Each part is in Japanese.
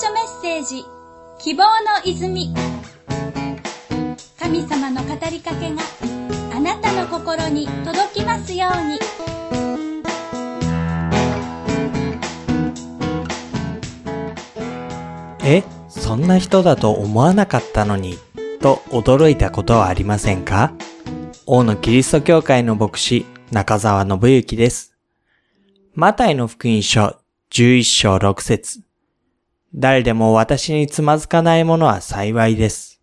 書メッセージ。希望の泉。神様の語りかけがあなたの心に届きますように。え、そんな人だと思わなかったのに、と驚いたことはありませんか？王のキリスト教会の牧師、中澤信之です。マタイの福音書11章6節。誰でも私につまずかないものは幸いです。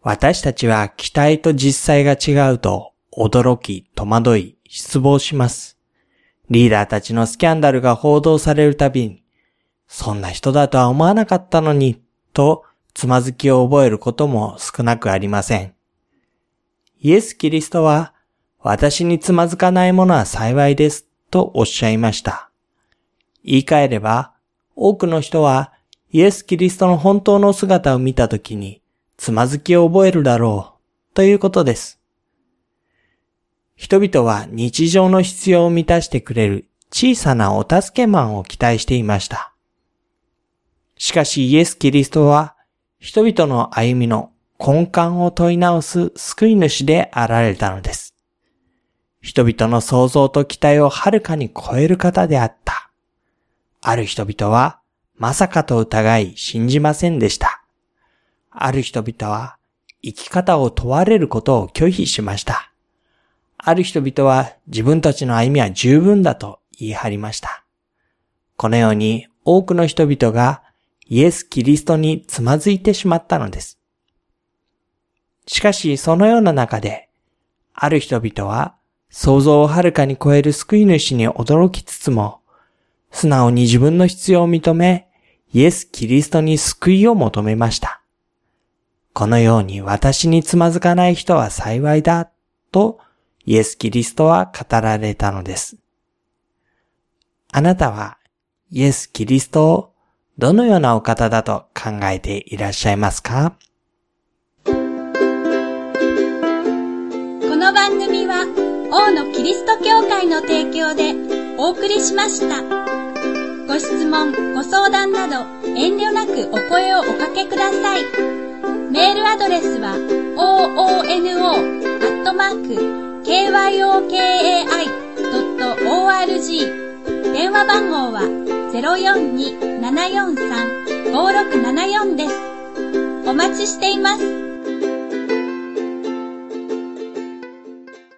私たちは期待と実際が違うと驚き、戸惑い、失望します。リーダーたちのスキャンダルが報道されるたびに、そんな人だとは思わなかったのに、とつまずきを覚えることも少なくありません。イエス・キリストは、私につまずかないものは幸いです、とおっしゃいました。言い換えれば、多くの人はイエス・キリストの本当の姿を見たときに、つまずきを覚えるだろう、ということです。人々は日常の必要を満たしてくれる小さなお助けマンを期待していました。しかしイエス・キリストは人々の歩みの根幹を問い直す救い主であられたのです。人々の想像と期待をはるかに超える方であった。ある人々はまさかと疑い信じませんでした。ある人々は生き方を問われることを拒否しました。ある人々は自分たちの歩みは十分だと言い張りました。このように多くの人々がイエス・キリストにつまずいてしまったのです。しかしそのような中で、ある人々は想像をはるかに超える救い主に驚きつつも、素直に自分の必要を認め、イエス・キリストに救いを求めました。このように私につまずかない人は幸いだ、とイエス・キリストは語られたのです。あなたはイエス・キリストをどのようなお方だと考えていらっしゃいますか？この番組は王のキリスト教会の提供でお送りしました。ご質問、ご相談など遠慮なくお声をおかけください。メールアドレスは oono.kyokei.org 電話番号は042-743-5674です。お待ちしています。